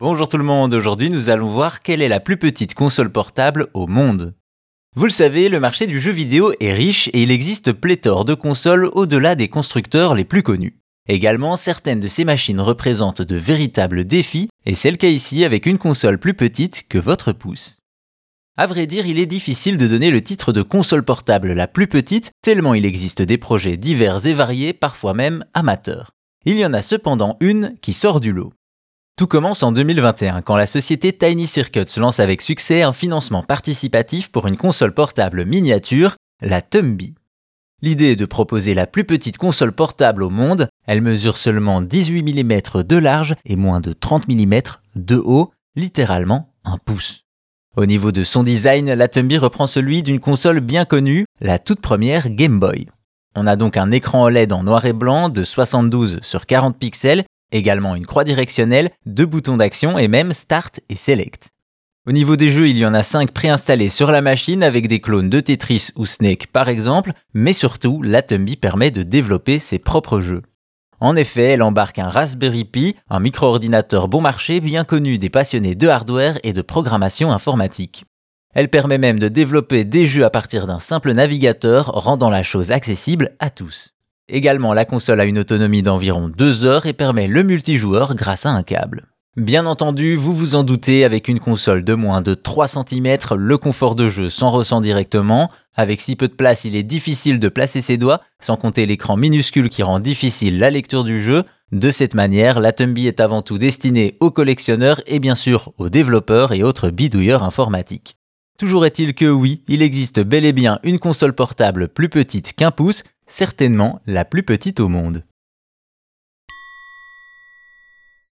Bonjour tout le monde, aujourd'hui nous allons voir quelle est la plus petite console portable au monde. Vous le savez, le marché du jeu vidéo est riche et il existe pléthore de consoles au-delà des constructeurs les plus connus. Également, certaines de ces machines représentent de véritables défis, et c'est le cas ici avec une console plus petite que votre pouce. À vrai dire, il est difficile de donner le titre de console portable la plus petite, tellement il existe des projets divers et variés, parfois même amateurs. Il y en a cependant une qui sort du lot. Tout commence en 2021 quand la société Tiny Circuits lance avec succès un financement participatif pour une console portable miniature, la Tumby. L'idée est de proposer la plus petite console portable au monde, elle mesure seulement 18 mm de large et moins de 30 mm de haut, littéralement un pouce. Au niveau de son design, la Tumby reprend celui d'une console bien connue, la toute première Game Boy. On a donc un écran OLED en noir et blanc de 72 sur 40 pixels Également une croix directionnelle, deux boutons d'action et même Start et Select. Au niveau des jeux, il y en a 5 préinstallés sur la machine avec des clones de Tetris ou Snake par exemple, mais surtout, la Tumby permet de développer ses propres jeux. En effet, elle embarque un Raspberry Pi, un micro-ordinateur bon marché bien connu des passionnés de hardware et de programmation informatique. Elle permet même de développer des jeux à partir d'un simple navigateur, rendant la chose accessible à tous. Également, la console a une autonomie d'environ 2 heures et permet le multijoueur grâce à un câble. Bien entendu, vous vous en doutez, avec une console de moins de 3 cm, le confort de jeu s'en ressent directement. Avec si peu de place, il est difficile de placer ses doigts, sans compter l'écran minuscule qui rend difficile la lecture du jeu. De cette manière, la Tumby est avant tout destinée aux collectionneurs et bien sûr aux développeurs et autres bidouilleurs informatiques. Toujours est-il que oui, il existe bel et bien une console portable plus petite qu'un pouce, certainement la plus petite au monde.